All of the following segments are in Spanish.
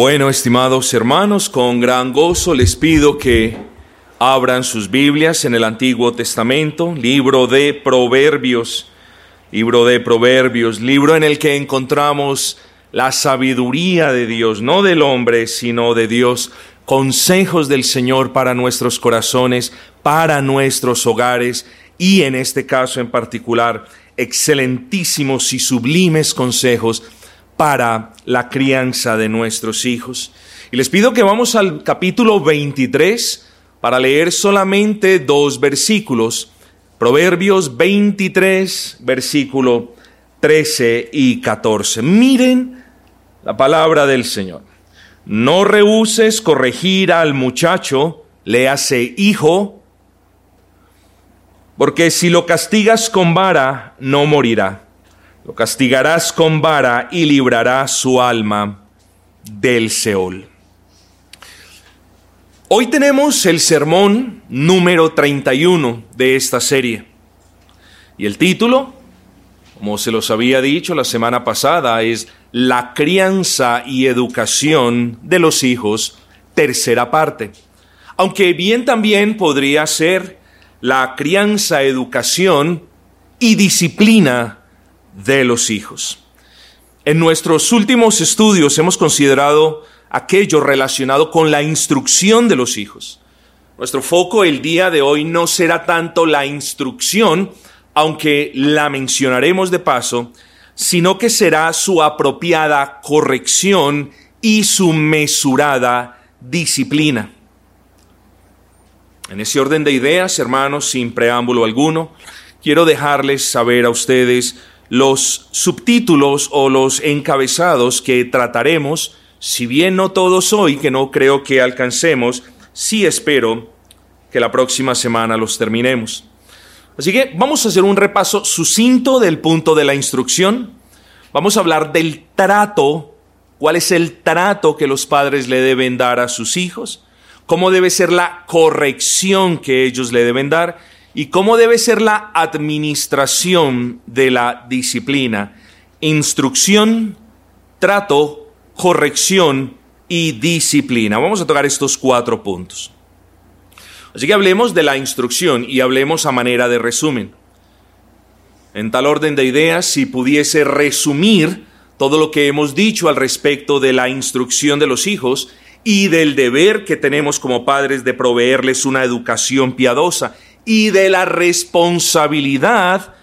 Bueno, estimados hermanos, con gran gozo les pido que abran sus Biblias en el Antiguo Testamento, libro de Proverbios, libro de Proverbios, libro en el que encontramos la sabiduría de Dios, no del hombre, sino de Dios, consejos del Señor para nuestros corazones, para nuestros hogares y en este caso en particular, excelentísimos y sublimes consejos para la crianza de nuestros hijos. Y les pido que vamos al capítulo 23 para leer solamente dos versículos. Proverbios 23, versículo 13 y 14. Miren la palabra del Señor. No rehuses corregir al muchacho, le hace hijo, porque si lo castigas con vara, no morirá lo castigarás con vara y librará su alma del Seol. Hoy tenemos el sermón número 31 de esta serie. Y el título, como se los había dicho la semana pasada, es La crianza y educación de los hijos, tercera parte. Aunque bien también podría ser la crianza, educación y disciplina de los hijos. En nuestros últimos estudios hemos considerado aquello relacionado con la instrucción de los hijos. Nuestro foco el día de hoy no será tanto la instrucción, aunque la mencionaremos de paso, sino que será su apropiada corrección y su mesurada disciplina. En ese orden de ideas, hermanos, sin preámbulo alguno, quiero dejarles saber a ustedes los subtítulos o los encabezados que trataremos, si bien no todos hoy, que no creo que alcancemos, sí espero que la próxima semana los terminemos. Así que vamos a hacer un repaso sucinto del punto de la instrucción. Vamos a hablar del trato, cuál es el trato que los padres le deben dar a sus hijos, cómo debe ser la corrección que ellos le deben dar y cómo debe ser la administración de la disciplina. Instrucción, trato, corrección y disciplina. Vamos a tocar estos cuatro puntos. Así que hablemos de la instrucción y hablemos a manera de resumen. En tal orden de ideas, si pudiese resumir todo lo que hemos dicho al respecto de la instrucción de los hijos y del deber que tenemos como padres de proveerles una educación piadosa y de la responsabilidad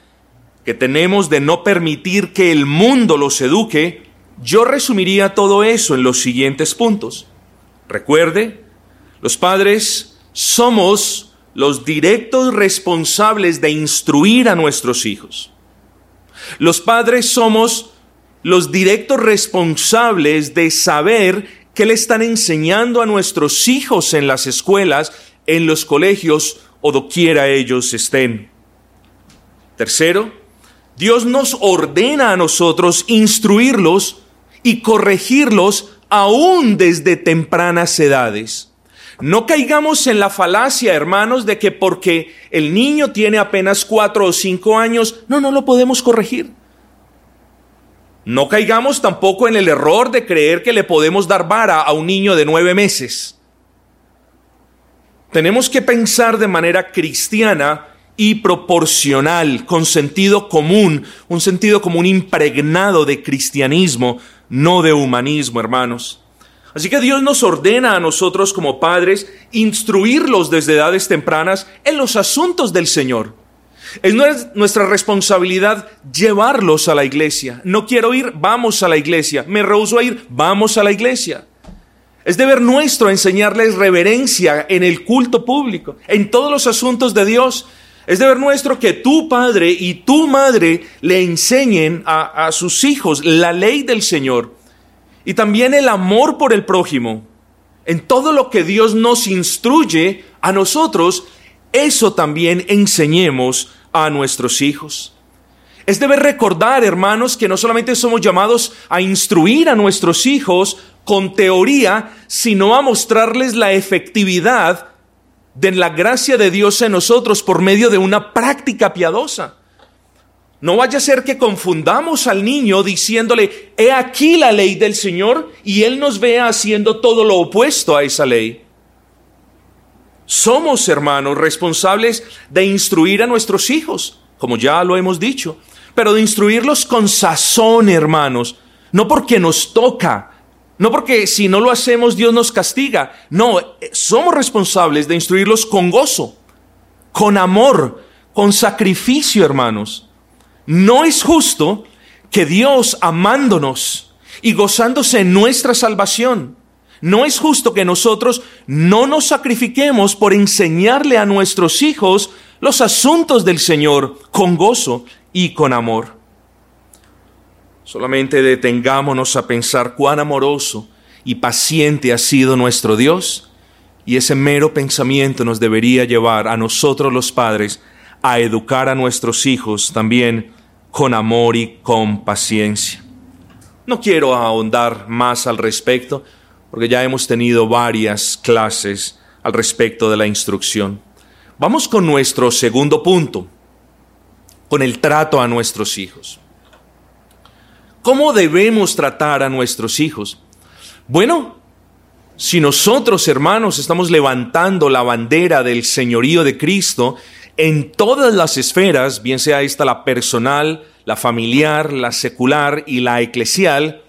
que tenemos de no permitir que el mundo los eduque, yo resumiría todo eso en los siguientes puntos. Recuerde, los padres somos los directos responsables de instruir a nuestros hijos. Los padres somos los directos responsables de saber qué le están enseñando a nuestros hijos en las escuelas, en los colegios o doquiera ellos estén. Tercero, Dios nos ordena a nosotros instruirlos y corregirlos aún desde tempranas edades. No caigamos en la falacia, hermanos, de que porque el niño tiene apenas cuatro o cinco años, no, no lo podemos corregir. No caigamos tampoco en el error de creer que le podemos dar vara a un niño de nueve meses. Tenemos que pensar de manera cristiana y proporcional, con sentido común, un sentido común impregnado de cristianismo, no de humanismo, hermanos. Así que Dios nos ordena a nosotros como padres instruirlos desde edades tempranas en los asuntos del Señor. Es nuestra responsabilidad llevarlos a la iglesia. No quiero ir, vamos a la iglesia. Me rehuso a ir, vamos a la iglesia. Es deber nuestro enseñarles reverencia en el culto público, en todos los asuntos de Dios. Es deber nuestro que tu padre y tu madre le enseñen a, a sus hijos la ley del Señor y también el amor por el prójimo. En todo lo que Dios nos instruye a nosotros, eso también enseñemos a nuestros hijos. Es deber recordar, hermanos, que no solamente somos llamados a instruir a nuestros hijos con teoría, sino a mostrarles la efectividad de la gracia de Dios en nosotros por medio de una práctica piadosa. No vaya a ser que confundamos al niño diciéndole, he aquí la ley del Señor, y él nos vea haciendo todo lo opuesto a esa ley. Somos, hermanos, responsables de instruir a nuestros hijos, como ya lo hemos dicho, pero de instruirlos con sazón, hermanos, no porque nos toca, no porque si no lo hacemos Dios nos castiga, no, somos responsables de instruirlos con gozo, con amor, con sacrificio, hermanos. No es justo que Dios amándonos y gozándose en nuestra salvación, no es justo que nosotros no nos sacrifiquemos por enseñarle a nuestros hijos los asuntos del Señor con gozo y con amor. Solamente detengámonos a pensar cuán amoroso y paciente ha sido nuestro Dios, y ese mero pensamiento nos debería llevar a nosotros los padres a educar a nuestros hijos también con amor y con paciencia. No quiero ahondar más al respecto, porque ya hemos tenido varias clases al respecto de la instrucción. Vamos con nuestro segundo punto, con el trato a nuestros hijos. ¿Cómo debemos tratar a nuestros hijos? Bueno, si nosotros, hermanos, estamos levantando la bandera del señorío de Cristo en todas las esferas, bien sea esta la personal, la familiar, la secular y la eclesial,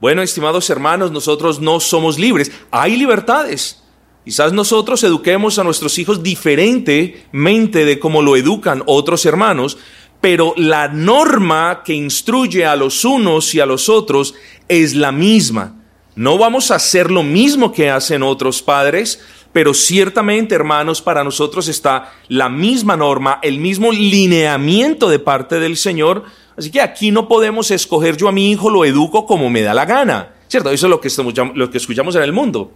bueno, estimados hermanos, nosotros no somos libres. Hay libertades. Quizás nosotros eduquemos a nuestros hijos diferentemente de cómo lo educan otros hermanos, pero la norma que instruye a los unos y a los otros es la misma. No vamos a hacer lo mismo que hacen otros padres, pero ciertamente, hermanos, para nosotros está la misma norma, el mismo lineamiento de parte del Señor Así que aquí no podemos escoger yo a mi hijo lo educo como me da la gana. ¿Cierto? Eso es lo que, estamos, escuchamos en el mundo.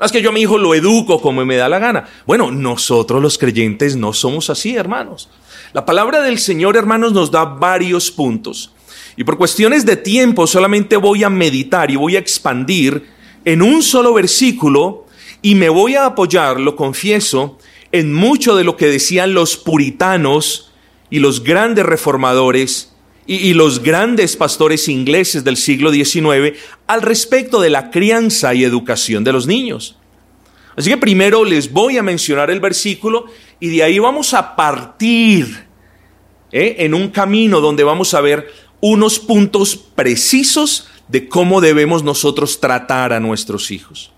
No es que yo a mi hijo lo educo como me da la gana. Bueno, nosotros los creyentes no somos así, hermanos. La palabra del Señor, hermanos, nos da varios puntos. Y por cuestiones de tiempo solamente voy a meditar y voy a expandir en un solo versículo y me voy a apoyar, lo confieso, en mucho de lo que decían los puritanos y los grandes reformadores y, los grandes pastores ingleses del siglo XIX al respecto de la crianza y educación de los niños. Así que primero les voy a mencionar el versículo y de ahí vamos a partir ¿eh? en un camino donde vamos a ver unos puntos precisos de cómo debemos nosotros tratar a nuestros hijos.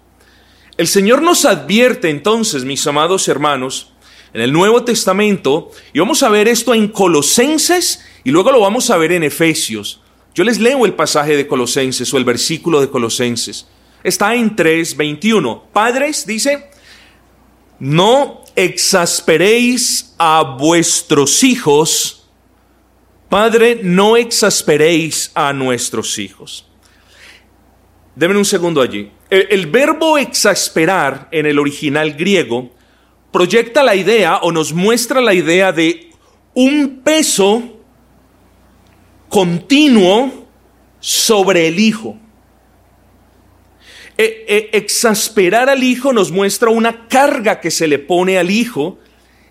El Señor nos advierte entonces, mis amados hermanos, en el Nuevo Testamento, y vamos a ver esto en Colosenses y luego lo vamos a ver en Efesios. Yo les leo el pasaje de Colosenses o el versículo de Colosenses. Está en 3:21. Padres, dice, no exasperéis a vuestros hijos. Padre, no exasperéis a nuestros hijos. Denme un segundo allí. El, el, verbo exasperar en el original griego proyecta la idea o nos muestra la idea de un peso continuo sobre el Hijo. E, e, exasperar al Hijo nos muestra una carga que se le pone al Hijo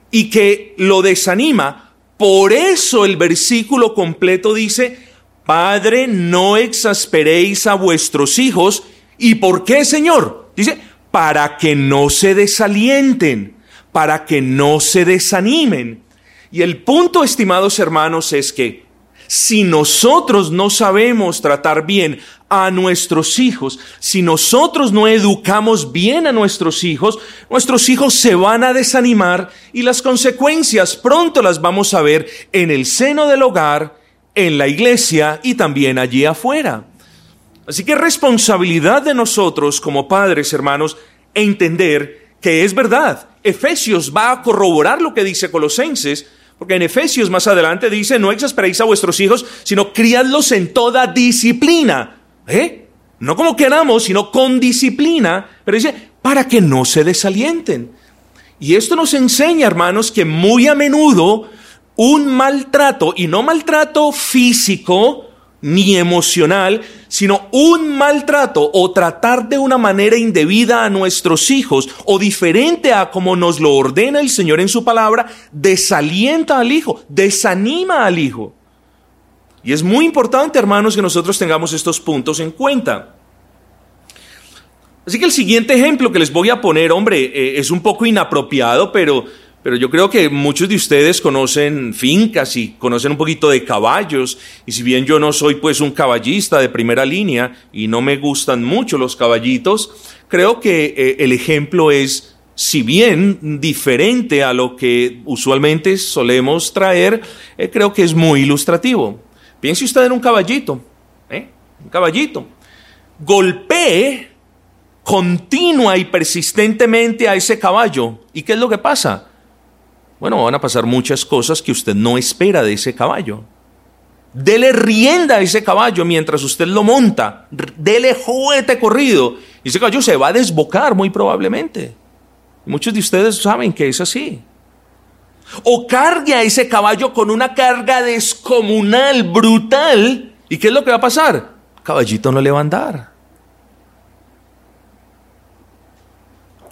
y que lo desanima. Por eso el versículo completo dice, Padre, no exasperéis a vuestros hijos. ¿Y por qué, Señor? Dice, para que no se desalienten, para que no se desanimen. Y el punto, estimados hermanos, es que si nosotros no sabemos tratar bien a nuestros hijos, si nosotros no educamos bien a nuestros hijos, nuestros hijos se van a desanimar y las consecuencias pronto las vamos a ver en el seno del hogar, en la iglesia y también allí afuera. Así que es responsabilidad de nosotros como padres, hermanos, entender que es verdad. Efesios va a corroborar lo que dice Colosenses, porque en Efesios más adelante dice, no exasperéis a vuestros hijos, sino criadlos en toda disciplina. ¿Eh? No como queramos, sino con disciplina. Pero dice, para que no se desalienten. Y esto nos enseña, hermanos, que muy a menudo un maltrato, y no maltrato físico, ni emocional, sino un maltrato o tratar de una manera indebida a nuestros hijos o diferente a como nos lo ordena el Señor en su palabra, desalienta al hijo, desanima al hijo. Y es muy importante, hermanos, que nosotros tengamos estos puntos en cuenta. Así que el siguiente ejemplo que les voy a poner, hombre, eh, es un poco inapropiado, pero, pero yo creo que muchos de ustedes conocen fincas y conocen un poquito de caballos. Y si bien yo no soy pues un caballista de primera línea y no me gustan mucho los caballitos, creo que eh, el ejemplo es si bien diferente a lo que usualmente solemos traer, eh, creo que es muy ilustrativo. Piense usted en un caballito, ¿eh? un caballito. Golpee continua y persistentemente a ese caballo. ¿Y qué es lo que pasa? Bueno, van a pasar muchas cosas que usted no espera de ese caballo. Dele rienda a ese caballo mientras usted lo monta. Dele juguete corrido. Y ese caballo se va a desbocar muy probablemente. Muchos de ustedes saben que es así. O cargue a ese caballo con una carga descomunal, brutal. ¿Y qué es lo que va a pasar? caballito no le va a andar.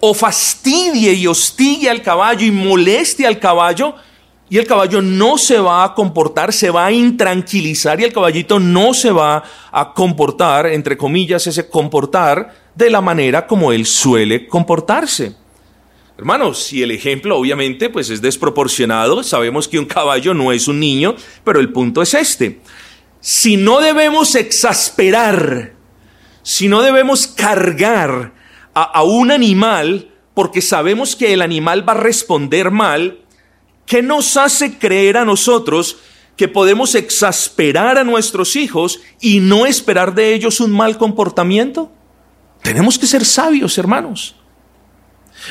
O fastidie y hostigue al caballo y moleste al caballo y el caballo no se va a comportar, se va a intranquilizar y el caballito no se va a comportar, entre comillas, ese comportar de la manera como él suele comportarse. Hermanos, si el ejemplo obviamente pues es desproporcionado, sabemos que un caballo no es un niño, pero el punto es este. Si no debemos exasperar, si no debemos cargar a, a un animal porque sabemos que el animal va a responder mal, ¿qué nos hace creer a nosotros que podemos exasperar a nuestros hijos y no esperar de ellos un mal comportamiento? Tenemos que ser sabios, hermanos.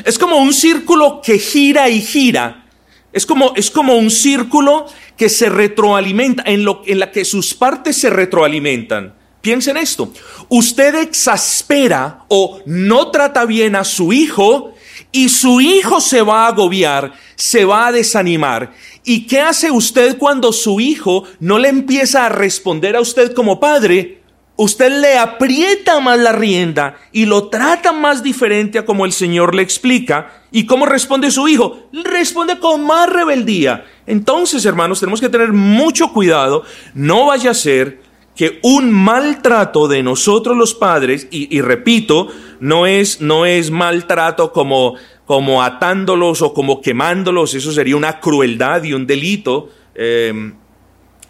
Es como un círculo que gira y gira. Es como, es como un círculo que se retroalimenta, en, lo, en la que sus partes se retroalimentan. Piensen esto. Usted exaspera o no trata bien a su hijo y su hijo se va a agobiar, se va a desanimar. ¿Y qué hace usted cuando su hijo no le empieza a responder a usted como padre? Usted le aprieta más la rienda y lo trata más diferente a como el Señor le explica. ¿Y cómo responde su hijo? Responde con más rebeldía. Entonces, hermanos, tenemos que tener mucho cuidado. No vaya a ser que un maltrato de nosotros los padres, y, repito, no es, no es maltrato como, como atándolos o como quemándolos, eso sería una crueldad y un delito. Eh,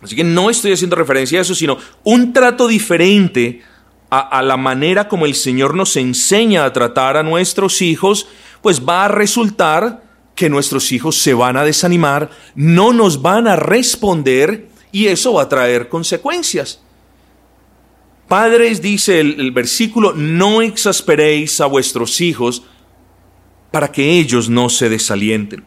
Así que no estoy haciendo referencia a eso, sino un trato diferente a, la manera como el Señor nos enseña a tratar a nuestros hijos, pues va a resultar que nuestros hijos se van a desanimar, no nos van a responder y eso va a traer consecuencias. Padres, dice el, versículo, no exasperéis a vuestros hijos para que ellos no se desalienten.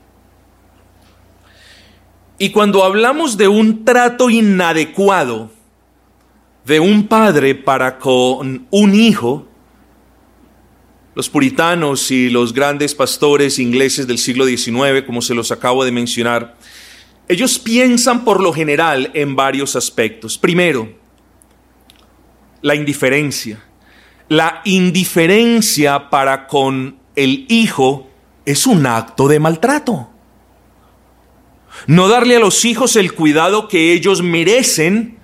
Y cuando hablamos de un trato inadecuado de un padre para con un hijo, los puritanos y los grandes pastores ingleses del siglo XIX, como se los acabo de mencionar, ellos piensan por lo general en varios aspectos. Primero, la indiferencia. La indiferencia para con el hijo es un acto de maltrato no darle a los hijos el cuidado que ellos merecen,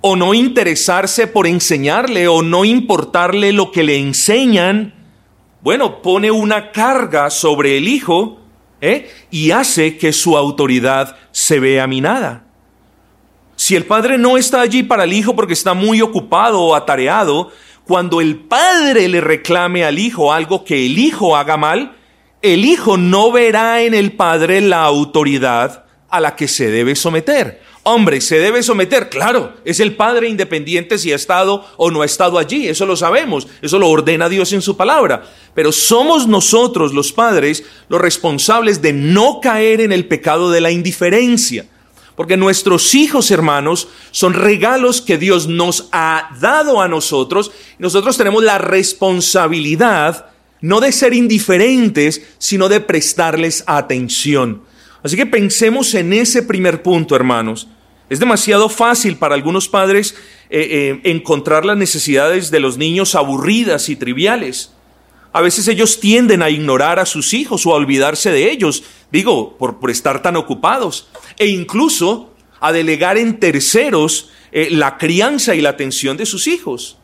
o no interesarse por enseñarle, o no importarle lo que le enseñan, bueno, pone una carga sobre el hijo ¿eh? y hace que su autoridad se vea minada. Si el padre no está allí para el hijo porque está muy ocupado o atareado, cuando el padre le reclame al hijo algo que el hijo haga mal, el hijo no verá en el padre la autoridad a la que se debe someter. Hombre, se debe someter, claro, es el Padre independiente si ha estado o no ha estado allí, eso lo sabemos, eso lo ordena Dios en su palabra. Pero somos nosotros los padres los responsables de no caer en el pecado de la indiferencia. Porque nuestros hijos, hermanos, son regalos que Dios nos ha dado a nosotros. Nosotros tenemos la responsabilidad no de ser indiferentes, sino de prestarles atención. Así que pensemos en ese primer punto, hermanos. Es demasiado fácil para algunos padres eh, eh, encontrar las necesidades de los niños aburridas y triviales. A veces ellos tienden a ignorar a sus hijos o a olvidarse de ellos, digo, por, estar tan ocupados. E incluso a delegar en terceros eh, la crianza y la atención de sus hijos.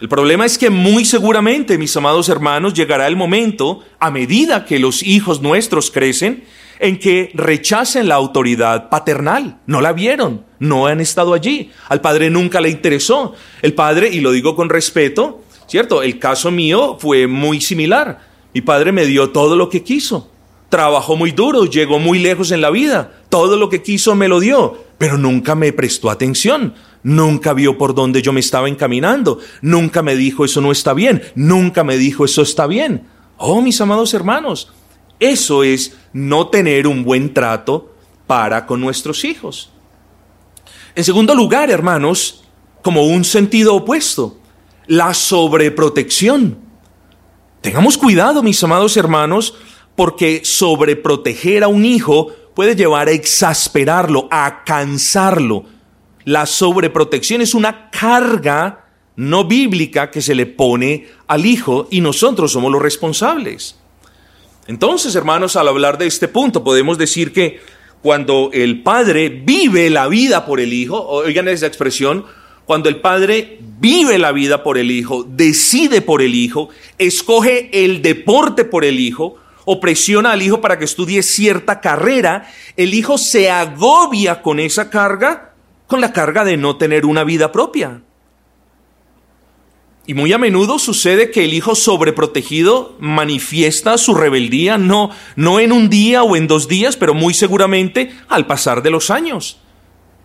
El problema es que muy seguramente, mis amados hermanos, llegará el momento, a medida que los hijos nuestros crecen, en que rechacen la autoridad paternal. No la vieron, no han estado allí. Al padre nunca le interesó. El padre, y lo digo con respeto, ¿cierto? El caso mío fue muy similar. Mi padre me dio todo lo que quiso. Trabajó muy duro, llegó muy lejos en la vida. Todo lo que quiso me lo dio, pero nunca me prestó atención. Nunca vio por dónde yo me estaba encaminando. Nunca me dijo eso no está bien. Nunca me dijo eso está bien. Oh, mis amados hermanos, eso es no tener un buen trato para con nuestros hijos. En segundo lugar, hermanos, como un sentido opuesto, la sobreprotección. Tengamos cuidado, mis amados hermanos, porque sobreproteger a un hijo puede llevar a exasperarlo, a cansarlo, la sobreprotección es una carga no bíblica que se le pone al hijo y nosotros somos los responsables. Entonces, hermanos, al hablar de este punto, podemos decir que cuando el padre vive la vida por el hijo, oigan esa expresión, cuando el padre vive la vida por el hijo, decide por el hijo, escoge el deporte por el hijo, o presiona al hijo para que estudie cierta carrera, el hijo se agobia con esa carga con la carga de no tener una vida propia. Y muy a menudo sucede que el hijo sobreprotegido manifiesta su rebeldía no, no en un día o en dos días, pero muy seguramente al pasar de los años.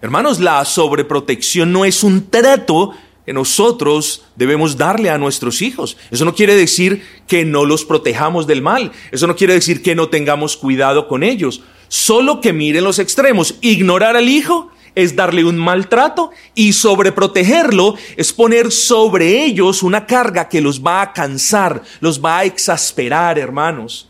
Hermanos, la sobreprotección no es un trato que nosotros debemos darle a nuestros hijos. Eso no quiere decir que no los protejamos del mal. Eso no quiere decir que no tengamos cuidado con ellos. Solo que miren los extremos. Ignorar al hijo es darle un maltrato y sobreprotegerlo es poner sobre ellos una carga que los va a cansar, los va a exasperar, hermanos.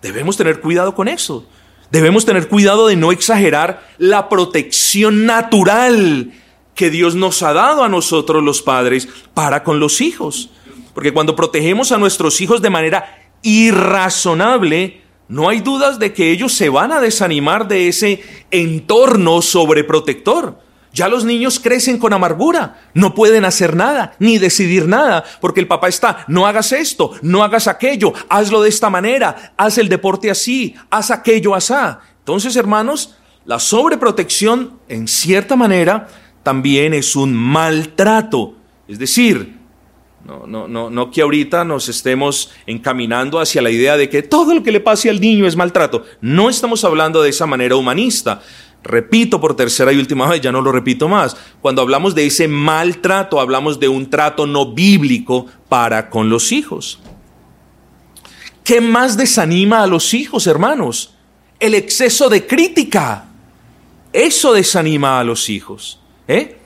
Debemos tener cuidado con eso. Debemos tener cuidado de no exagerar la protección natural que Dios nos ha dado a nosotros los padres para con los hijos. Porque cuando protegemos a nuestros hijos de manera irrazonable, no hay dudas de que ellos se van a desanimar de ese entorno sobreprotector. Ya los niños crecen con amargura, no pueden hacer nada, ni decidir nada, porque el papá está, no hagas esto, no hagas aquello, hazlo de esta manera, haz el deporte así, haz aquello asá. Entonces, hermanos, la sobreprotección, en cierta manera, también es un maltrato. Es decir, no, no, no, no que ahorita nos estemos encaminando hacia la idea de que todo lo que le pase al niño es maltrato. No estamos hablando de esa manera humanista. Repito por tercera y última vez, ya no lo repito más. Cuando hablamos de ese maltrato, hablamos de un trato no bíblico para con los hijos. ¿Qué más desanima a los hijos, hermanos? El exceso de crítica. Eso desanima a los hijos. ¿Eh?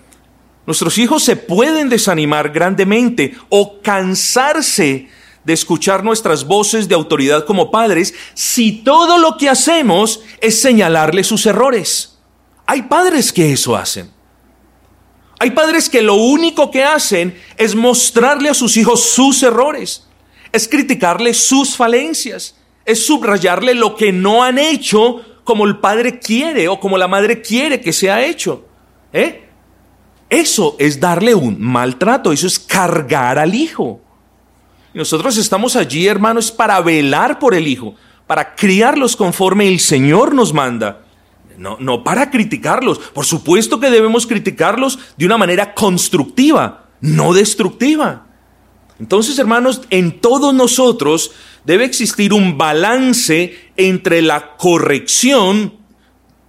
Nuestros hijos se pueden desanimar grandemente o cansarse de escuchar nuestras voces de autoridad como padres si todo lo que hacemos es señalarles sus errores. Hay padres que eso hacen. Hay padres que lo único que hacen es mostrarle a sus hijos sus errores, es criticarle sus falencias, es subrayarle lo que no han hecho como el padre quiere o como la madre quiere que sea hecho. ¿Eh? Eso es darle un maltrato, eso es cargar al hijo. Nosotros estamos allí, hermanos, para velar por el hijo, para criarlos conforme el Señor nos manda. No, no para criticarlos. Por supuesto que debemos criticarlos de una manera constructiva, no destructiva. Entonces, hermanos, en todos nosotros debe existir un balance entre la corrección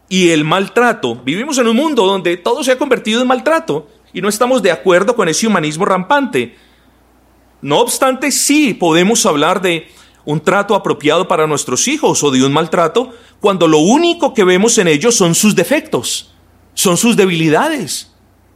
y el maltrato. Vivimos en un mundo donde todo se ha convertido en maltrato y no estamos de acuerdo con ese humanismo rampante. No obstante, sí podemos hablar de un trato apropiado para nuestros hijos o de un maltrato cuando lo único que vemos en ellos son sus defectos, son sus debilidades,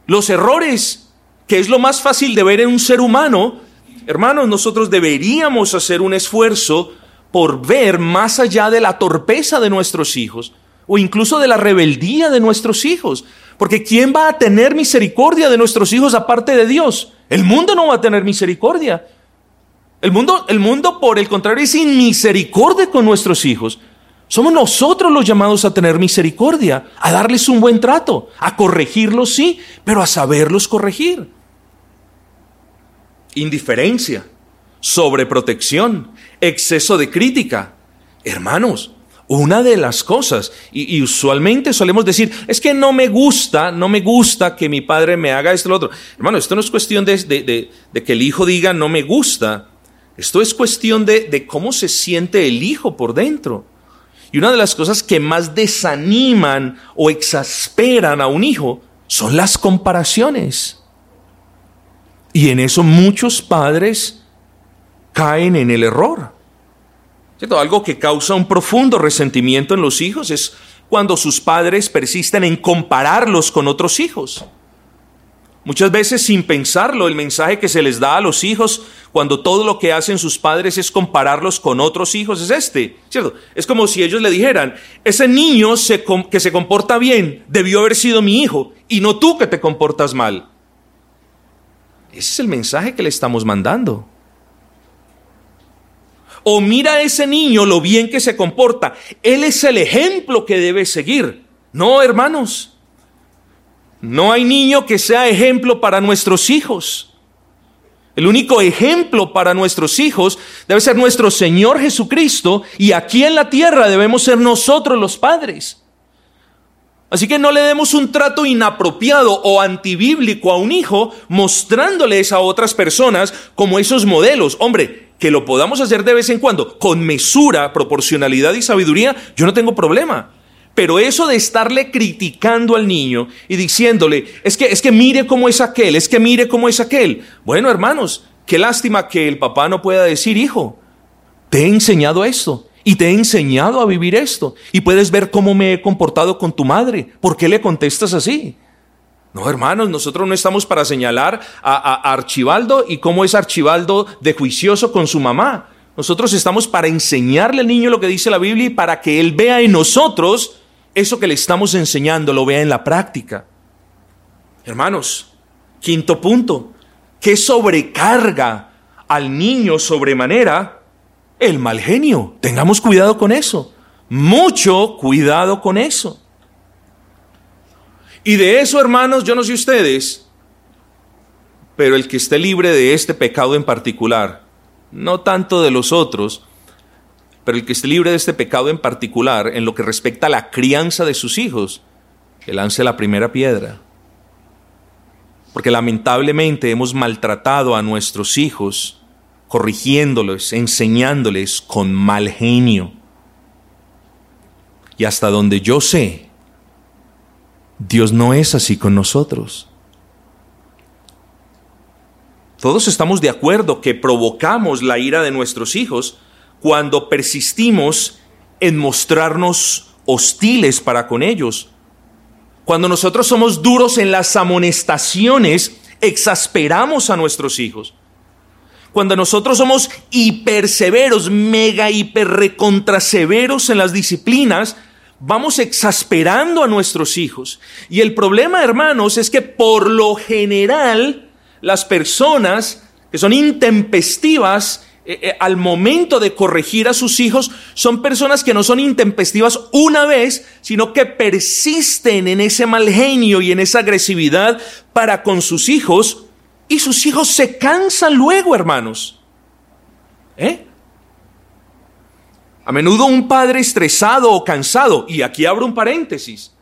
los errores, que es lo más fácil de ver en un ser humano. Hermanos, nosotros deberíamos hacer un esfuerzo por ver más allá de la torpeza de nuestros hijos o incluso de la rebeldía de nuestros hijos. Porque ¿quién va a tener misericordia de nuestros hijos aparte de Dios? El mundo no va a tener misericordia. El mundo, el mundo por el contrario, es misericordia con nuestros hijos. Somos nosotros los llamados a tener misericordia, a darles un buen trato, a corregirlos, sí, pero a saberlos corregir. Indiferencia, sobreprotección, exceso de crítica. Hermanos, una de las cosas, y, usualmente solemos decir, es que no me gusta, no me gusta que mi padre me haga esto o lo otro. Hermano, esto no es cuestión de, de, que el hijo diga no me gusta, esto es cuestión de cómo se siente el hijo por dentro. Y una de las cosas que más desaniman o exasperan a un hijo son las comparaciones. Y en eso muchos padres caen en el error. ¿Cierto? Algo que causa un profundo resentimiento en los hijos es cuando sus padres persisten en compararlos con otros hijos. Muchas veces sin pensarlo, el mensaje que se les da a los hijos cuando todo lo que hacen sus padres es compararlos con otros hijos es este, ¿cierto? Es como si ellos le dijeran, ese niño que se comporta bien debió haber sido mi hijo y no tú que te comportas mal. Ese es el mensaje que le estamos mandando. O mira a ese niño lo bien que se comporta. Él es el ejemplo que debe seguir. No, hermanos. No hay niño que sea ejemplo para nuestros hijos. El único ejemplo para nuestros hijos debe ser nuestro Señor Jesucristo y aquí en la tierra debemos ser nosotros los padres. Así que no le demos un trato inapropiado o antibíblico a un hijo mostrándoles a otras personas como esos modelos. Hombre, que lo podamos hacer de vez en cuando con mesura, proporcionalidad y sabiduría, yo no tengo problema. Pero eso de estarle criticando al niño y diciéndole, es que, es que mire cómo es aquel, es que mire cómo es aquel. Bueno, hermanos, qué lástima que el papá no pueda decir, hijo, te he enseñado esto y te he enseñado a vivir esto y puedes ver cómo me he comportado con tu madre. ¿Por qué le contestas así? No, hermanos, nosotros no estamos para señalar a, Archibaldo y cómo es Archibaldo de juicioso con su mamá. Nosotros estamos para enseñarle al niño lo que dice la Biblia y para que él vea en nosotros eso que le estamos enseñando lo vea en la práctica. Hermanos, quinto punto, ¿qué sobrecarga al niño sobremanera? El mal genio. Tengamos cuidado con eso. Mucho cuidado con eso. Y de eso, hermanos, yo no sé ustedes, pero el que esté libre de este pecado en particular, no tanto de los otros, pero el que esté libre de este pecado en particular, en lo que respecta a la crianza de sus hijos, que lance la primera piedra. Porque lamentablemente hemos maltratado a nuestros hijos, corrigiéndoles, enseñándoles con mal genio. Y hasta donde yo sé, Dios no es así con nosotros. Todos estamos de acuerdo que provocamos la ira de nuestros hijos cuando persistimos en mostrarnos hostiles para con ellos. Cuando nosotros somos duros en las amonestaciones, exasperamos a nuestros hijos. Cuando nosotros somos hiperseveros, mega hiper recontraseveros en las disciplinas, vamos exasperando a nuestros hijos. Y el problema, hermanos, es que por lo general las personas que son intempestivas eh, eh, al momento de corregir a sus hijos son personas que no son intempestivas una vez, sino que persisten en ese mal genio y en esa agresividad para con sus hijos y sus hijos se cansan luego, hermanos. ¿Eh? A menudo un padre estresado o cansado, y aquí abro un paréntesis,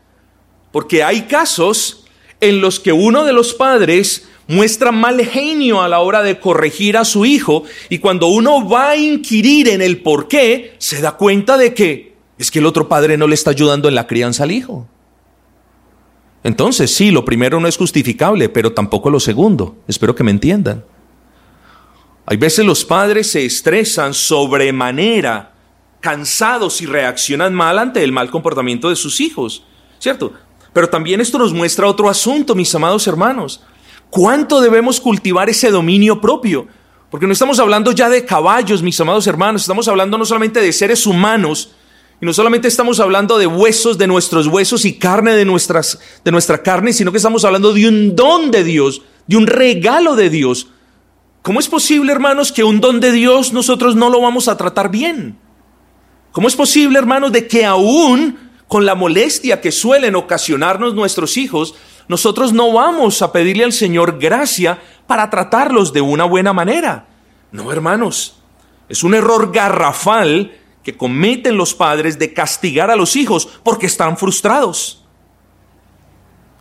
porque hay casos en los que uno de los padres muestra mal genio a la hora de corregir a su hijo y cuando uno va a inquirir en el por qué, se da cuenta de que es que el otro padre no le está ayudando en la crianza al hijo. Entonces, sí, lo primero no es justificable, pero tampoco lo segundo. Espero que me entiendan. Hay veces los padres se estresan sobremanera, cansados y reaccionan mal ante el mal comportamiento de sus hijos, ¿cierto? Pero también esto nos muestra otro asunto, mis amados hermanos. ¿Cuánto debemos cultivar ese dominio propio? Porque no estamos hablando ya de caballos, mis amados hermanos, estamos hablando no solamente de seres humanos, y no solamente estamos hablando de huesos de nuestros huesos y carne de, nuestras, de nuestra carne, sino que estamos hablando de un don de Dios, de un regalo de Dios. ¿Cómo es posible, hermanos, que un don de Dios nosotros no lo vamos a tratar bien? ¿Cómo es posible, hermanos, de que aún con la molestia que suelen ocasionarnos nuestros hijos, nosotros no vamos a pedirle al Señor gracia para tratarlos de una buena manera? No, hermanos, es un error garrafal que cometen los padres de castigar a los hijos porque están frustrados.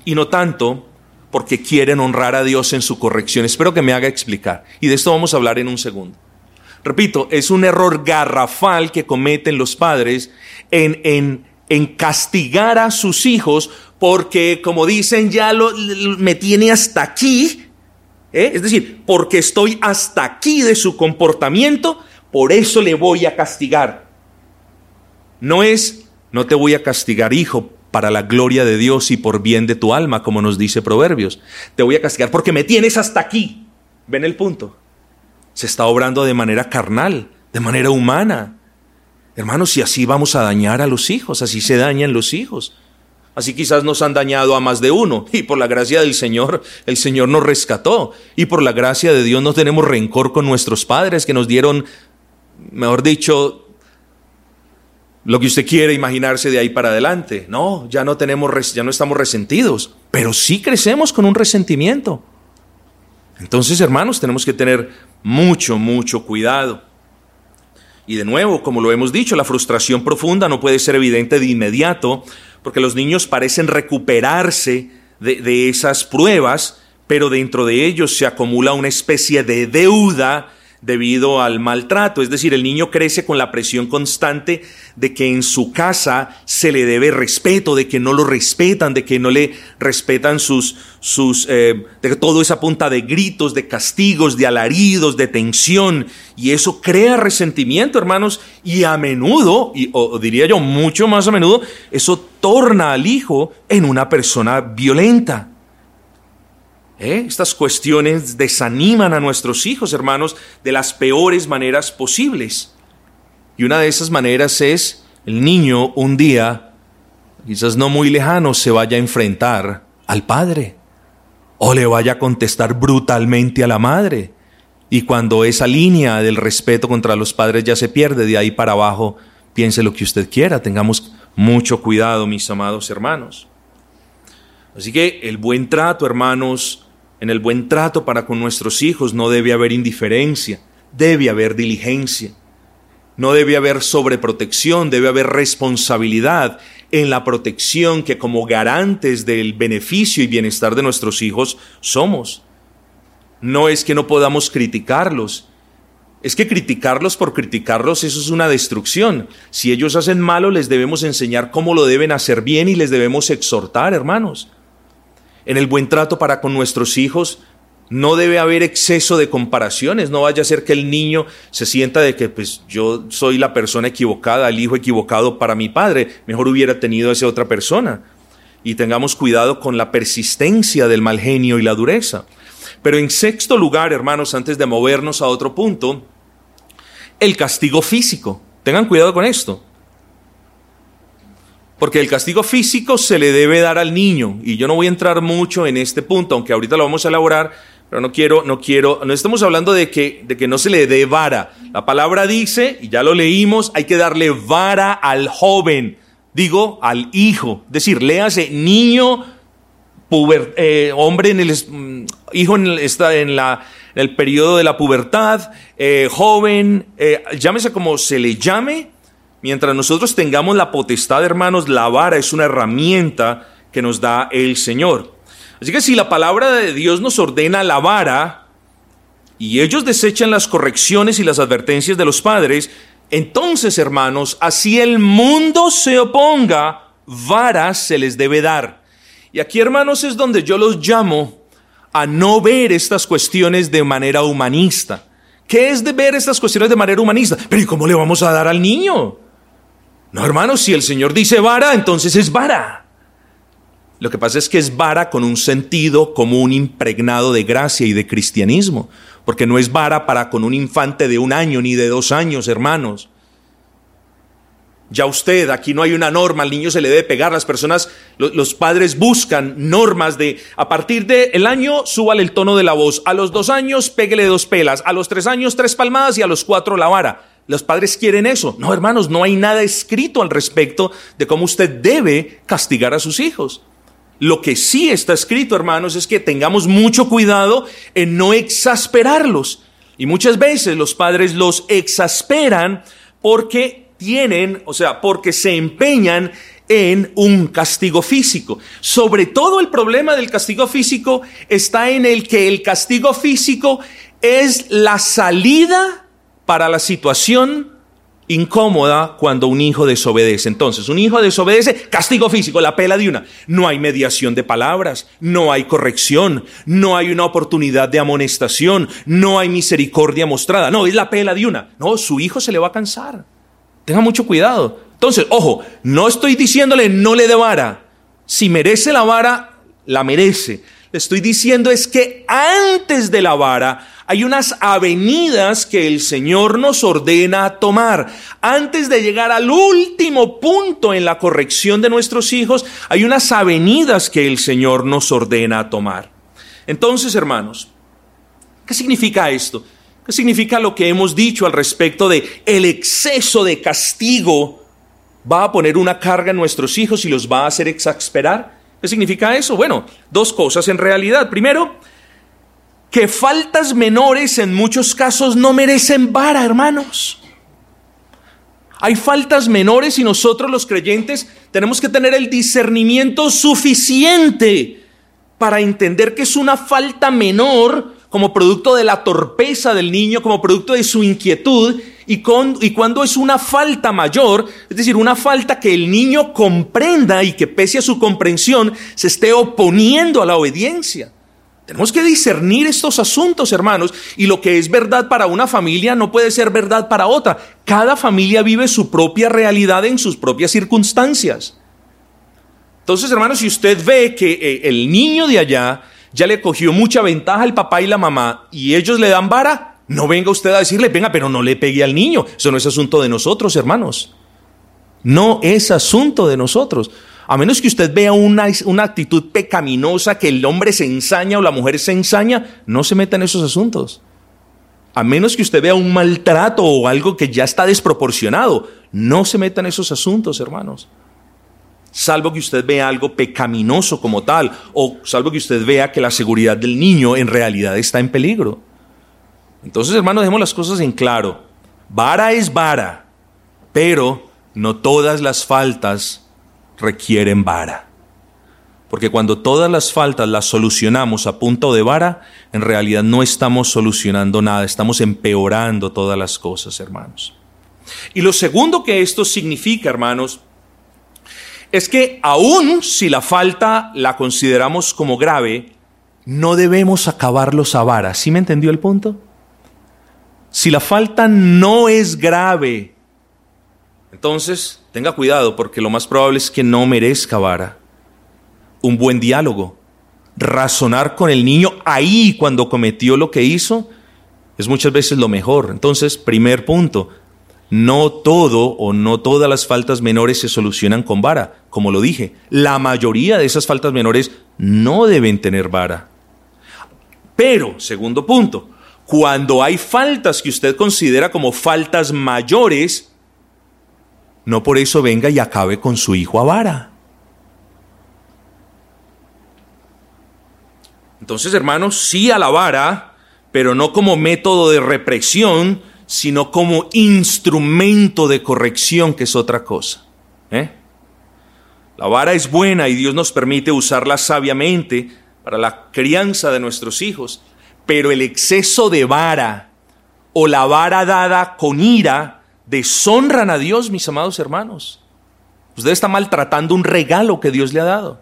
Y no tanto porque quieren honrar a Dios en su corrección. Espero que me haga explicar. Y de esto vamos a hablar en un segundo. Repito, es un error garrafal que cometen los padres en, en, en castigar a sus hijos porque, como dicen, ya lo, me tiene hasta aquí. ¿eh? Es decir, porque estoy hasta aquí de su comportamiento, por eso le voy a castigar. No es, no te voy a castigar, hijo, para la gloria de Dios y por bien de tu alma, como nos dice Proverbios. Te voy a castigar porque me tienes hasta aquí. ¿Ven el punto? Se está obrando de manera carnal, de manera humana. Hermanos, si así vamos a dañar a los hijos, así se dañan los hijos. Así quizás nos han dañado a más de uno. Y por la gracia del Señor, el Señor nos rescató. Y por la gracia de Dios no tenemos rencor con nuestros padres que nos dieron, mejor dicho, lo que usted quiere imaginarse de ahí para adelante. No, ya no tenemos, ya no estamos resentidos, pero sí crecemos con un resentimiento. Entonces, hermanos, tenemos que tener mucho, mucho cuidado. Y de nuevo, como lo hemos dicho, la frustración profunda no puede ser evidente de inmediato, porque los niños parecen recuperarse de, de esas pruebas, pero dentro de ellos se acumula una especie de deuda debido al maltrato. Es decir, el niño crece con la presión constante de que en su casa se le debe respeto, de que no lo respetan, de que no le respetan sus, sus, eh, de que todo es a punta de gritos, de castigos, de alaridos, de tensión. Y eso crea resentimiento, hermanos, y a menudo, y, o diría yo mucho más a menudo, eso torna al hijo en una persona violenta. ¿Eh? Estas cuestiones desaniman a nuestros hijos, hermanos, de las peores maneras posibles. Y una de esas maneras es el niño un día, quizás no muy lejano, se vaya a enfrentar al padre o le vaya a contestar brutalmente a la madre. Y cuando esa línea del respeto contra los padres ya se pierde, de ahí para abajo, piense lo que usted quiera. Tengamos mucho cuidado, mis amados hermanos. Así que el buen trato, hermanos, en el buen trato para con nuestros hijos no debe haber indiferencia, debe haber diligencia. No debe haber sobreprotección, debe haber responsabilidad en la protección que como garantes del beneficio y bienestar de nuestros hijos somos. No es que no podamos criticarlos, es que criticarlos por criticarlos eso es una destrucción. Si ellos hacen malo les debemos enseñar cómo lo deben hacer bien y les debemos exhortar, hermanos en el buen trato para con nuestros hijos, no debe haber exceso de comparaciones, no vaya a ser que el niño se sienta de que pues yo soy la persona equivocada, el hijo equivocado para mi padre, mejor hubiera tenido a esa otra persona. Y tengamos cuidado con la persistencia del mal genio y la dureza. Pero en sexto lugar, hermanos, antes de movernos a otro punto, el castigo físico. Tengan cuidado con esto. Porque el castigo físico se le debe dar al niño. Y yo no voy a entrar mucho en este punto, aunque ahorita lo vamos a elaborar, pero no quiero, no quiero, no estamos hablando de que, de que no se le dé vara. La palabra dice, y ya lo leímol, hay que darle vara al joven, digo, al hijo. Es decir, léase niño, eh, hombre en el, mm, hijo en el, está en la, en el periodo de la pubertad, eh, joven, eh, llámese como se le llame, Mientras nosotros tengamos la potestad, hermanos, la vara es una herramienta que nos da el Señor. Así que si la palabra de Dios nos ordena la vara y ellos desechan las correcciones y las advertencias de los padres, entonces, hermanos, así el mundo se oponga, vara se les debe dar. Y aquí, hermanos, es donde yo los llamo a no ver estas cuestiones de manera humanista. ¿Qué es de ver estas cuestiones de manera humanista? Pero ¿y cómo le vamos a dar al niño? No, hermanos, si el Señor dice vara, entonces es vara. Lo que pasa es que es vara con un sentido común impregnado de gracia y de cristianismo, porque no es vara para con un infante de un año ni de dos años, hermanos. Ya usted, aquí no hay una norma, al niño se le debe pegar, las personas, los, padres buscan normas de, a partir del el año, súbale el tono de la voz, a los dos años, péguele dos pelas, a los tres años, tres palmadas y a los cuatro la vara. Los padres quieren eso. No, hermanos, no hay nada escrito al respecto de cómo usted debe castigar a sus hijos. Lo que sí está escrito, hermanos, es que tengamos mucho cuidado en no exasperarlos. Y muchas veces los padres los exasperan porque tienen, o sea, porque se empeñan en un castigo físico. Sobre todo el problema del castigo físico está en el que el castigo físico es la salida para la situación incómoda cuando un hijo desobedece. Entonces, un hijo desobedece, castigo físico, la pela de una. No hay mediación de palabras, no hay corrección, no hay una oportunidad de amonestación, no hay misericordia mostrada. No, es la pela de una. No, su hijo se le va a cansar. Tenga mucho cuidado. Entonces, ojo, no estoy diciéndole no le dé vara. Si merece la vara, la merece. Le estoy diciendo es que antes de la vara hay unas avenidas que el Señor nos ordena tomar. Antes de llegar al último punto en la corrección de nuestros hijos, hay unas avenidas que el Señor nos ordena tomar. Entonces, hermanos, ¿qué significa esto? ¿Qué significa lo que hemos dicho al respecto de el exceso de castigo va a poner una carga en nuestros hijos y los va a hacer exasperar? ¿Qué significa eso? Bueno, dos cosas en realidad. Primero, que faltas menores en muchos casos no merecen vara, hermanos. Hay faltas menores y nosotros los creyentes tenemos que tener el discernimiento suficiente para entender que es una falta menor como producto de la torpeza del niño, como producto de su inquietud, y, cuando es una falta mayor, es decir, una falta que el niño comprenda y que pese a su comprensión se esté oponiendo a la obediencia. Tenemos que discernir estos asuntos, hermanos, y lo que es verdad para una familia no puede ser verdad para otra. Cada familia vive su propia realidad en sus propias circunstancias. Entonces, hermanos, si usted ve que eh, el niño de allá ya le cogió mucha ventaja al papá y la mamá y ellos le dan vara, no venga usted a decirle, venga, pero no le pegue al niño. Eso no es asunto de nosotros, hermanos. No es asunto de nosotros. A menos que usted vea una, una, actitud pecaminosa que el hombre se ensaña o la mujer se ensaña, no se meta en esos asuntos. A menos que usted vea un maltrato o algo que ya está desproporcionado, no se meta en esos asuntos, hermanos. Salvo que usted vea algo pecaminoso como tal, o salvo que usted vea que la seguridad del niño en realidad está en peligro. Entonces, hermanos, dejemos las cosas en claro. Vara es vara, pero no todas las faltas requieren vara. Porque cuando todas las faltas las solucionamos a punto de vara, en realidad no estamos solucionando nada, estamos empeorando todas las cosas, hermanos. Y lo segundo que esto significa, hermanos, es que aun si la falta la consideramos como grave, no debemos acabarlos a vara. ¿Sí me entendió el punto? Si la falta no es grave, entonces tenga cuidado porque lo más probable es que no merezca vara. Un buen diálogo, razonar con el niño ahí cuando cometió lo que hizo, es muchas veces lo mejor. Entonces, primer punto, no todo o no todas las faltas menores se solucionan con vara. Como lo dije, la mayoría de esas faltas menores no deben tener vara. Pero, segundo punto, cuando hay faltas que usted considera como faltas mayores, no por eso venga y acabe con su hijo a vara. Entonces, hermanos, sí a la vara, pero no como método de represión, sino como instrumento de corrección, que es otra cosa. ¿eh? La vara es buena y Dios nos permite usarla sabiamente para la crianza de nuestros hijos, pero el exceso de vara o la vara dada con ira deshonran a Dios, mis amados hermanos. Usted está maltratando un regalo que Dios le ha dado.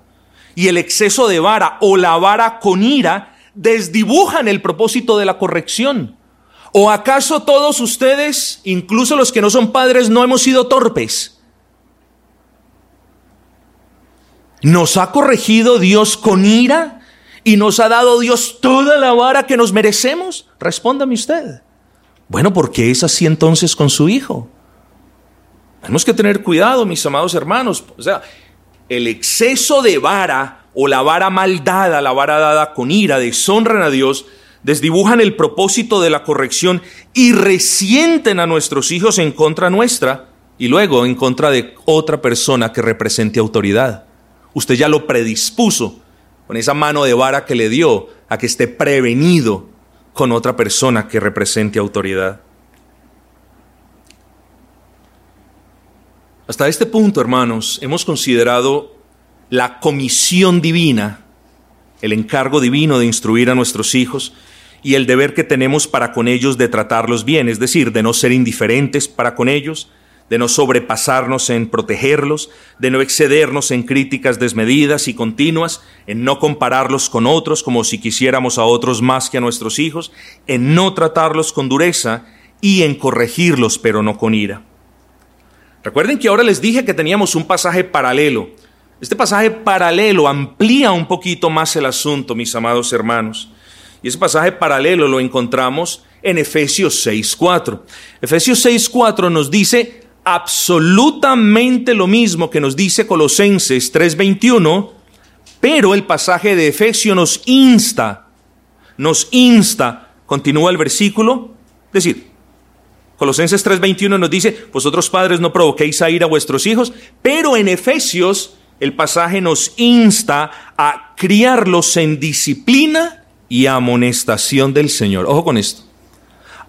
Y el exceso de vara o la vara con ira desdibujan el propósito de la corrección. ¿O acaso todos ustedes, incluso los que no son padres, no hemos sido torpes? ¿Nos ha corregido Dios con ira? Y nos ha dado Dios toda la vara que nos merecemos? Respóndame usted. Bueno, ¿por qué es así entonces con su hijo? Tenemos que tener cuidado, mis amados hermanos. O sea, el exceso de vara o la vara mal dada, la vara dada con ira, deshonran a Dios, desdibujan el propósito de la corrección y resienten a nuestros hijos en contra nuestra y luego en contra de otra persona que represente autoridad. Usted ya lo predispuso con esa mano de vara que le dio a que esté prevenido con otra persona que represente autoridad. Hasta este punto, hermanos, hemos considerado la comisión divina, el encargo divino de instruir a nuestros hijos y el deber que tenemos para con ellos de tratarlos bien, es decir, de no ser indiferentes para con ellos, de no sobrepasarnos en protegerlos, de no excedernos en críticas desmedidas y continuas, en no compararlos con otros como si quisiéramos a otros más que a nuestros hijos, en no tratarlos con dureza y en corregirlos pero no con ira. Recuerden que ahora les dije que teníamos un pasaje paralelo. Este pasaje paralelo amplía un poquito más el asunto, mis amados hermanos. Y ese pasaje paralelo lo encontramos en Efesios 6.4. Efesios 6.4 nos dice absolutamente lo mismo que nos dice Colosenses 3:21, pero el pasaje de Efesios nos insta, nos insta, continúa el versículo, es decir, Colosenses 3:21 nos dice, vosotros padres no provoquéis a ir a vuestros hijos, pero en Efesios el pasaje nos insta a criarlos en disciplina y amonestación del Señor. Ojo con esto.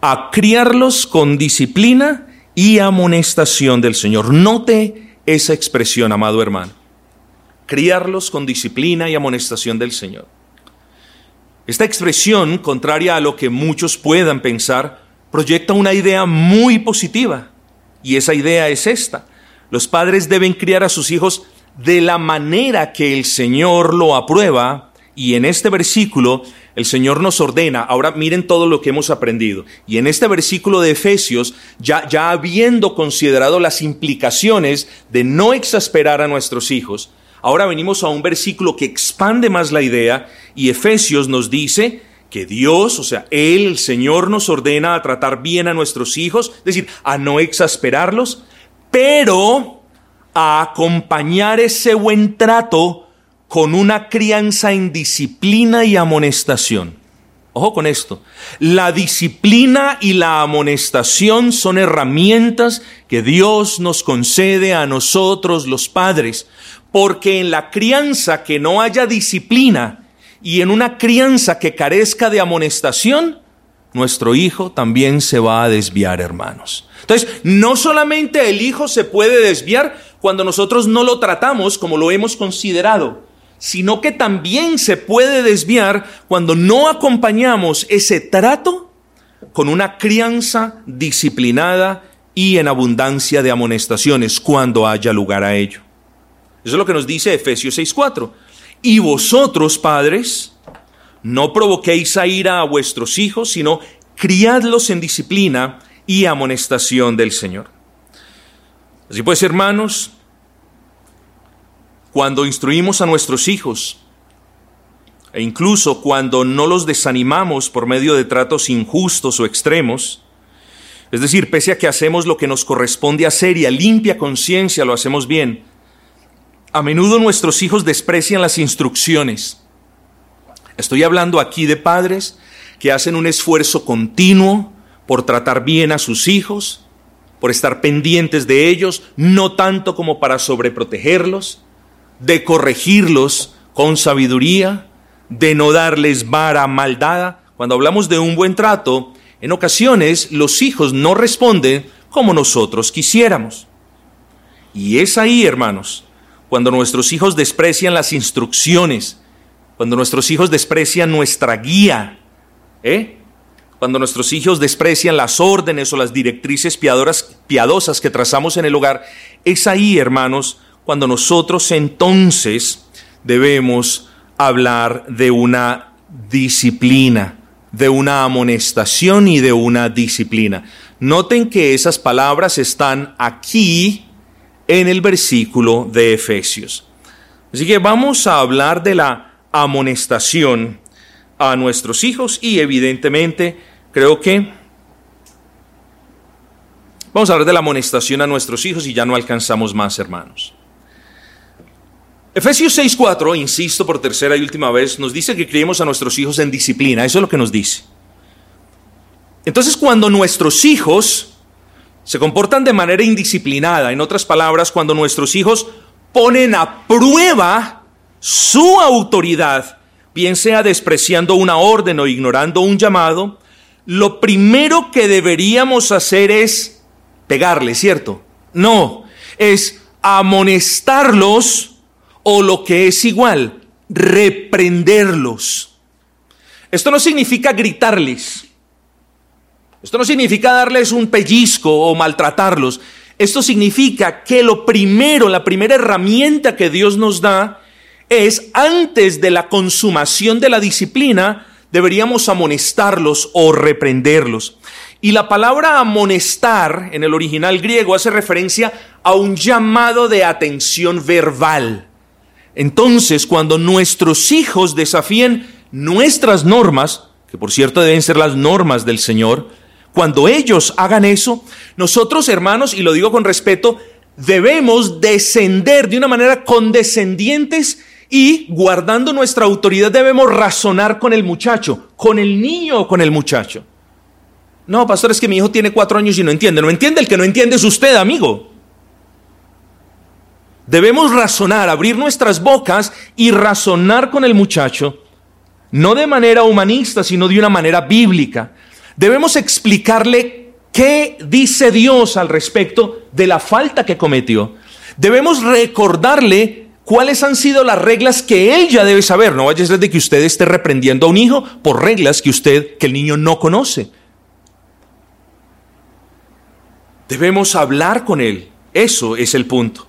A criarlos con disciplina y amonestación del Señor. Note esa expresión, amado hermano. Criarlos con disciplina y amonestación del Señor. Esta expresión, contraria a lo que muchos puedan pensar, proyecta una idea muy positiva. Y esa idea es esta. Los padres deben criar a sus hijos de la manera que el Señor lo aprueba. Y en este versículo el Señor nos ordena, ahora miren todo lo que hemos aprendido. Y en este versículo de Efesios, ya, habiendo considerado las implicaciones de no exasperar a nuestros hijos, ahora venimos a un versículo que expande más la idea y Efesios nos dice que Dios, o sea, Él, el Señor nos ordena a tratar bien a nuestros hijos, es decir, a no exasperarlos, pero a acompañar ese buen trato con una crianza en disciplina y amonestación. Ojo con esto. La disciplina y la amonestación son herramientas que Dios nos concede a nosotros los padres, porque en la crianza que no haya disciplina y en una crianza que carezca de amonestación, nuestro hijo también se va a desviar, hermanos. Entonces, no solamente el hijo se puede desviar cuando nosotros no lo tratamos como lo hemos considerado, sino que también se puede desviar cuando no acompañamos ese trato con una crianza disciplinada y en abundancia de amonestaciones cuando haya lugar a ello. Eso es lo que nos dice Efesios 6:4. Y vosotros, padres, no provoquéis a ira a vuestros hijos, sino criadlos en disciplina y amonestación del Señor. Así pues, hermanos, cuando instruimos a nuestros hijos, e incluso cuando no los desanimamos por medio de tratos injustos o extremos, es decir, pese a que hacemos lo que nos corresponde hacer y a limpia conciencia lo hacemos bien, a menudo nuestros hijos desprecian las instrucciones. Estoy hablando aquí de padres que hacen un esfuerzo continuo por tratar bien a sus hijos, por estar pendientes de ellos, no tanto como para sobreprotegerlos, de corregirlos con sabiduría, de no darles vara maldada. Cuando hablamos de un buen trato, en ocasiones los hijos no responden como nosotros quisiéramos. Y es ahí, hermanos, cuando nuestros hijos desprecian las instrucciones, cuando nuestros hijos desprecian nuestra guía, ¿eh? cuando nuestros hijos desprecian las órdenes o las directrices piadosas que trazamos en el hogar, es ahí, hermanos, cuando nosotros entonces debemos hablar de una disciplina, de una amonestación y de una disciplina. Noten que esas palabras están aquí en el versículo de Efesios. Así que vamos a hablar de la amonestación a nuestros hijos y evidentemente creo que vamos a hablar de la amonestación a nuestros hijos y ya no alcanzamos más hermanos. Efesios 6:4, insisto por tercera y última vez, nos dice que criemos a nuestros hijos en disciplina. Eso es lo que nos dice. Entonces, cuando nuestros hijos se comportan de manera indisciplinada, en otras palabras, cuando nuestros hijos ponen a prueba su autoridad, bien sea despreciando una orden o ignorando un llamado, lo primero que deberíamos hacer es pegarle, ¿cierto? No, es amonestarlos o lo que es igual, reprenderlos. Esto no significa gritarles. Esto no significa darles un pellizco o maltratarlos. Esto significa que lo primero, la primera herramienta que Dios nos da es antes de la consumación de la disciplina, deberíamos amonestarlos o reprenderlos. Y la palabra amonestar en el original griego hace referencia a un llamado de atención verbal. Entonces, cuando nuestros hijos desafíen nuestras normas, que por cierto deben ser las normas del Señor, cuando ellos hagan eso, nosotros hermanos, y lo digo con respeto, debemos descender de una manera condescendientes y guardando nuestra autoridad debemos razonar con el muchacho, con el niño o con el muchacho. No, pastor, es que mi hijo tiene cuatro años y no entiende. No entiende, el que no entiende es usted, amigo. Debemos razonar, abrir nuestras bocas y razonar con el muchacho, no de manera humanista, sino de una manera bíblica. Debemos explicarle qué dice Dios al respecto de la falta que cometió. Debemos recordarle cuáles han sido las reglas que él ya debe saber. No vaya a de que usted esté reprendiendo a un hijo por reglas que usted, que el niño no conoce. Debemos hablar con él. Eso es el punto.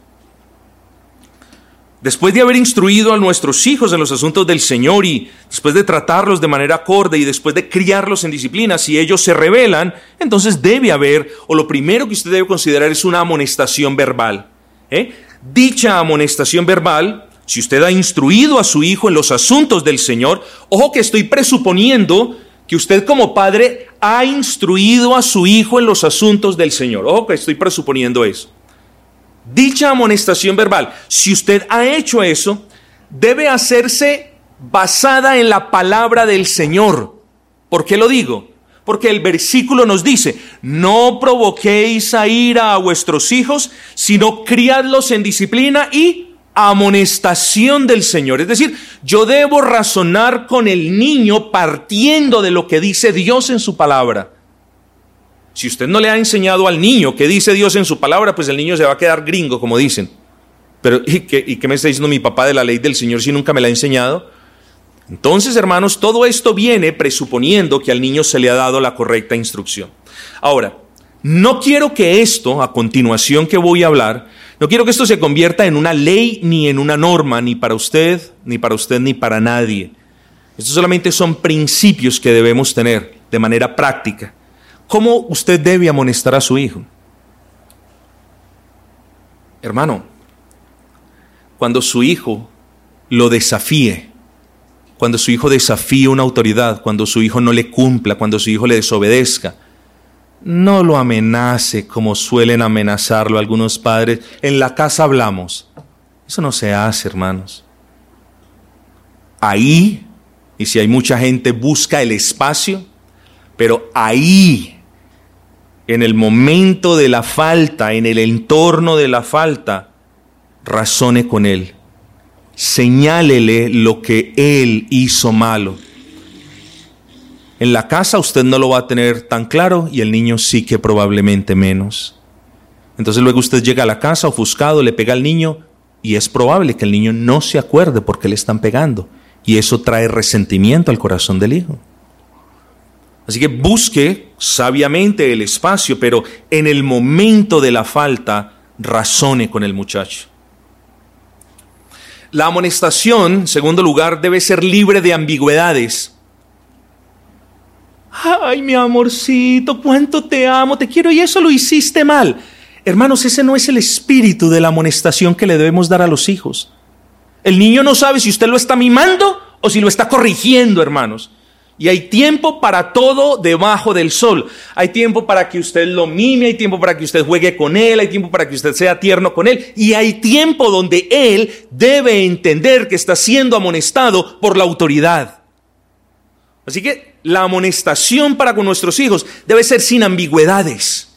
Después de haber instruido a nuestros hijos en los asuntos del Señor y después de tratarlos de manera acorde y después de criarlos en disciplina, si ellos se rebelan, entonces debe haber, o lo primero que usted debe considerar es una amonestación verbal. ¿eh? Dicha amonestación verbal, si usted ha instruido a su hijo en los asuntos del Señor, ojo que estoy presuponiendo que usted como padre ha instruido a su hijo en los asuntos del Señor. Ojo que estoy presuponiendo eso. Dicha amonestación verbal, si usted ha hecho eso, debe hacerse basada en la palabra del Señor. ¿Por qué lo digo? Porque el versículo nos dice, no provoquéis a ira a vuestros hijos, sino criadlos en disciplina y amonestación del Señor. Es decir, yo debo razonar con el niño partiendo de lo que dice Dios en su palabra. Si usted no le ha enseñado al niño que dice Dios en su palabra, pues el niño se va a quedar gringo, como dicen. Pero, ¿y qué, ¿y qué me está diciendo mi papá de la ley del Señor si nunca me la ha enseñado? Entonces, hermanos, todo esto viene presuponiendo que al niño se le ha dado la correcta instrucción. Ahora, no quiero que esto, a continuación que voy a hablar, no quiero que esto se convierta en una ley ni en una norma, ni para usted, ni para usted, ni para nadie. Estos solamente son principios que debemos tener de manera práctica. ¿Cómo usted debe amonestar a su hijo? Hermano, cuando su hijo lo desafíe, cuando su hijo desafíe una autoridad, cuando su hijo no le cumpla, cuando su hijo le desobedezca, no lo amenace como suelen amenazarlo algunos padres. En la casa hablamos. Eso no se hace, hermanos. Ahí, y si hay mucha gente, busca el espacio, pero ahí, en el momento de la falta, en el entorno de la falta, razone con él. Señálele lo que él hizo malo en la casa usted no lo va a tener tan claro y el niño sí que probablemente menos. Entonces luego usted llega a la casa ofuscado, le pega al niño y es probable que el niño no se acuerde por qué le están pegando. Y eso trae resentimiento al corazón del hijo. Así que busque sabiamente el espacio, pero en el momento de la falta, razone con el muchacho. La amonestación, segundo lugar, debe ser libre de ambigüedades. Ay, mi amorcito, cuánto te amo, te quiero y eso lo hiciste mal. Hermanos, ese no es el espíritu de la amonestación que le debemos dar a los hijos. El niño no sabe si usted lo está mimando o si lo está corrigiendo, hermanos. Y hay tiempo para todo debajo del sol. Hay tiempo para que usted lo mime, hay tiempo para que usted juegue con él, hay tiempo para que usted sea tierno con él. Y hay tiempo donde él debe entender que está siendo amonestado por la autoridad. Así que la amonestación para con nuestros hijos debe ser sin ambigüedades,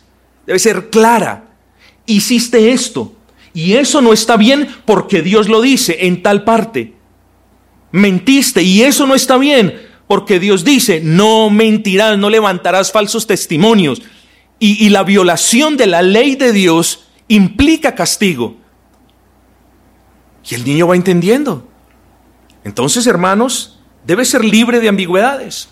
debe ser clara. Hiciste esto y eso no está bien porque Dios lo dice en tal parte. Mentiste y eso no está bien porque Dios dice, no mentirás, no levantarás falsos testimonios. Y, y la violación de la ley de Dios implica castigo. Y el niño va entendiendo. Entonces, hermanos, debe ser libre de ambigüedades.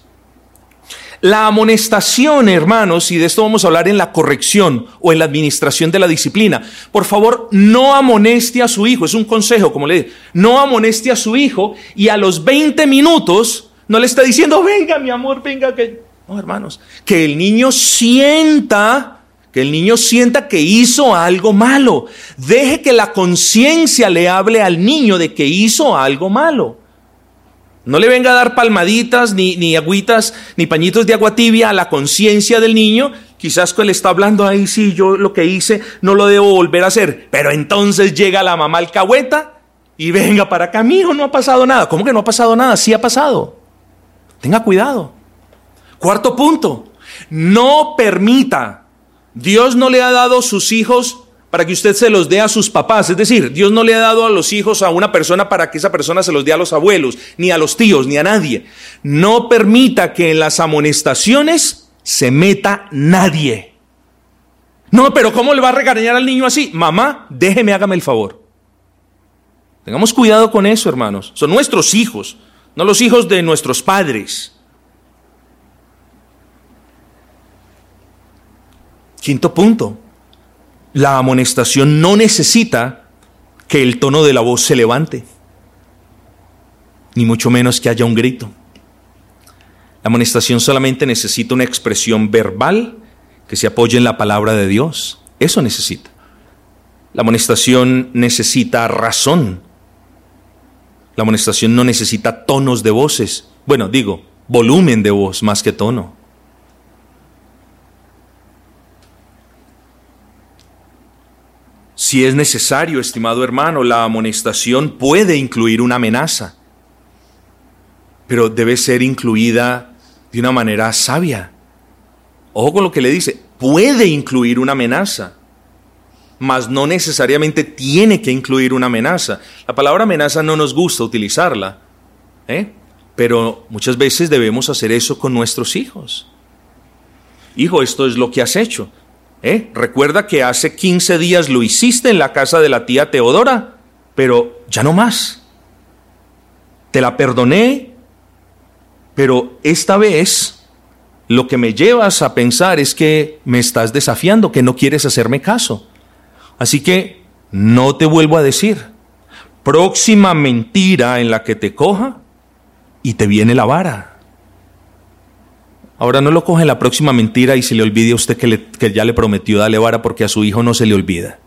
La amonestación, hermanos, y de esto vamos a hablar en la corrección o en la administración de la disciplina. Por favor, no amoneste a su hijo, es un consejo, como le dije, no amoneste a su hijo y a los 20 minutos no le está diciendo, venga mi amor, venga que... No, hermanos, que el niño sienta, que el niño sienta que hizo algo malo. Deje que la conciencia le hable al niño de que hizo algo malo. No le venga a dar palmaditas, ni, ni agüitas, ni pañitos de agua tibia a la conciencia del niño. Quizás que le está hablando ahí, sí, yo lo que hice no lo debo volver a hacer. Pero entonces llega la mamá alcahueta y venga para acá, mi hijo no ha pasado nada. ¿Cómo que no ha pasado nada? Sí ha pasado. Tenga cuidado. Cuarto punto, no permita. Dios no le ha dado sus hijos para que usted se los dé a sus papás. Es decir, Dios no le ha dado a los hijos a una persona para que esa persona se los dé a los abuelos, ni a los tíos, ni a nadie. No permita que en las amonestaciones se meta nadie. No, pero ¿cómo le va a regañar al niño así? Mamá, déjeme, hágame el favor. Tengamos cuidado con eso, hermanos. Son nuestros hijos no los hijos de nuestros padres. Quinto punto, la amonestación no necesita que el tono de la voz se levante, ni mucho menos que haya un grito. La amonestación solamente necesita una expresión verbal que se apoye en la palabra de Dios. Eso necesita. La amonestación necesita razón, la amonestación no necesita tonos de voces. Bueno, digo, volumen de voz más que tono. Si es necesario, estimado hermano, la amonestación puede incluir una amenaza, pero debe ser incluida de una manera sabia. Ojo con lo que le dice, puede incluir una amenaza mas no necesariamente tiene que incluir una amenaza. La palabra amenaza no nos gusta utilizarla, ¿eh? pero muchas veces debemos hacer eso con nuestros hijos. Hijo, esto es lo que has hecho. ¿eh? Recuerda que hace 15 días lo hiciste en la casa de la tía Teodora, pero ya no más. Te la perdoné, pero esta vez lo que me llevas a pensar es que me estás desafiando, que no quieres hacerme caso. Así que no te vuelvo a decir. Próxima mentira en la que te coja y te viene la vara. Ahora no lo coge la próxima mentira y se le olvide a usted que, que ya le prometió darle vara porque a su hijo no se le olvida.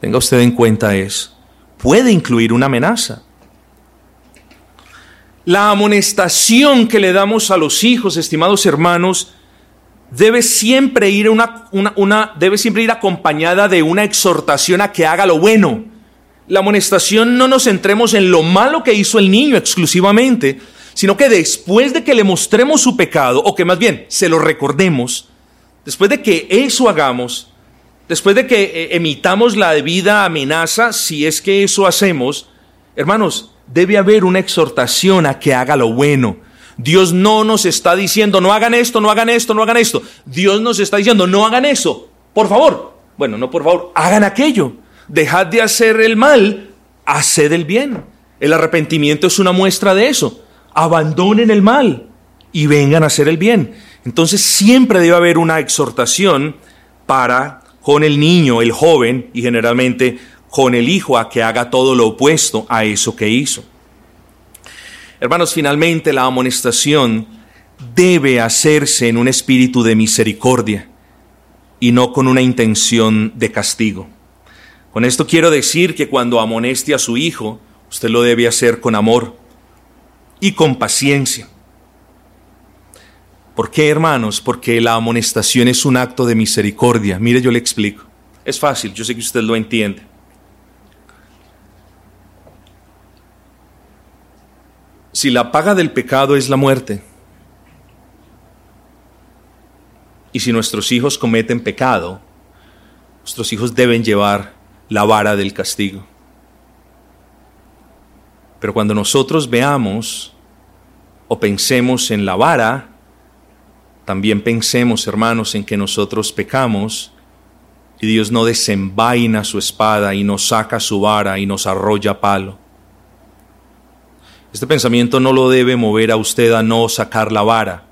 Tenga usted en cuenta eso. Puede incluir una amenaza. La amonestación que le damos a los hijos, estimados hermanos, debe siempre ir una, una, debe siempre ir acompañada de una exhortación a que haga lo bueno. La amonestación no nos centremos en lo malo que hizo el niño exclusivamente, sino que después de que le mostremos su pecado, o que más bien se lo recordemos, después de que eso hagamos, después de que eh, emitamos la debida amenaza, si es que eso hacemos, hermanos, debe haber una exhortación a que haga lo bueno Dios no nos está diciendo, no hagan esto, no hagan esto, no hagan esto. Dios nos está diciendo, no hagan eso, por favor. Bueno, no por favor, hagan aquello. Dejad de hacer el mal, haced el bien. El arrepentimiento es una muestra de eso. Abandonen el mal y vengan a hacer el bien. Entonces siempre debe haber una exhortación para con el niño, el joven y generalmente con el hijo a que haga todo lo opuesto a eso que hizo. Hermanos, finalmente la amonestación debe hacerse en un espíritu de misericordia y no con una intención de castigo. Con esto quiero decir que cuando amoneste a su hijo, usted lo debe hacer con amor y con paciencia. ¿Por qué, hermanos? Porque la amonestación es un acto de misericordia. Mire, yo le explico. Es fácil, yo sé que usted lo entiende. Si la paga del pecado es la muerte, y si nuestros hijos cometen pecado, nuestros hijos deben llevar la vara del castigo. Pero cuando nosotros veamos o pensemos en la vara, también pensemos, hermanos, en que nosotros pecamos y Dios no desenvaina su espada y nos saca su vara y nos arrolla palo. Este pensamiento no lo debe mover a usted a no sacar la vara,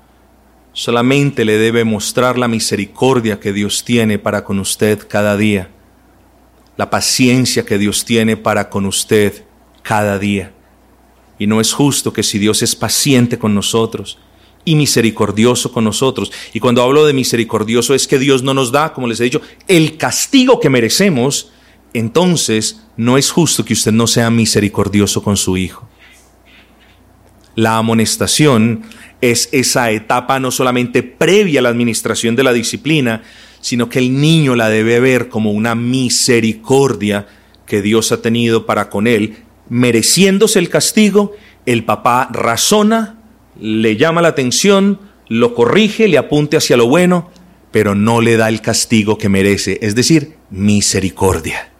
solamente le debe mostrar la misericordia que Dios tiene para con usted cada día, la paciencia que Dios tiene para con usted cada día. Y no es justo que si Dios es paciente con nosotros, y misericordioso con nosotros. Y cuando hablo de misericordioso es que Dios no nos da, como les he dicho, el castigo que merecemos, entonces no es justo que usted no sea misericordioso con su hijo. La amonestación es esa etapa no solamente previa a la administración de la disciplina, sino que el niño la debe ver como una misericordia que Dios ha tenido para con él, mereciéndose el castigo, el papá razona, le llama la atención, lo corrige, le apunte hacia lo bueno, pero no le da el castigo que merece, es decir, misericordia.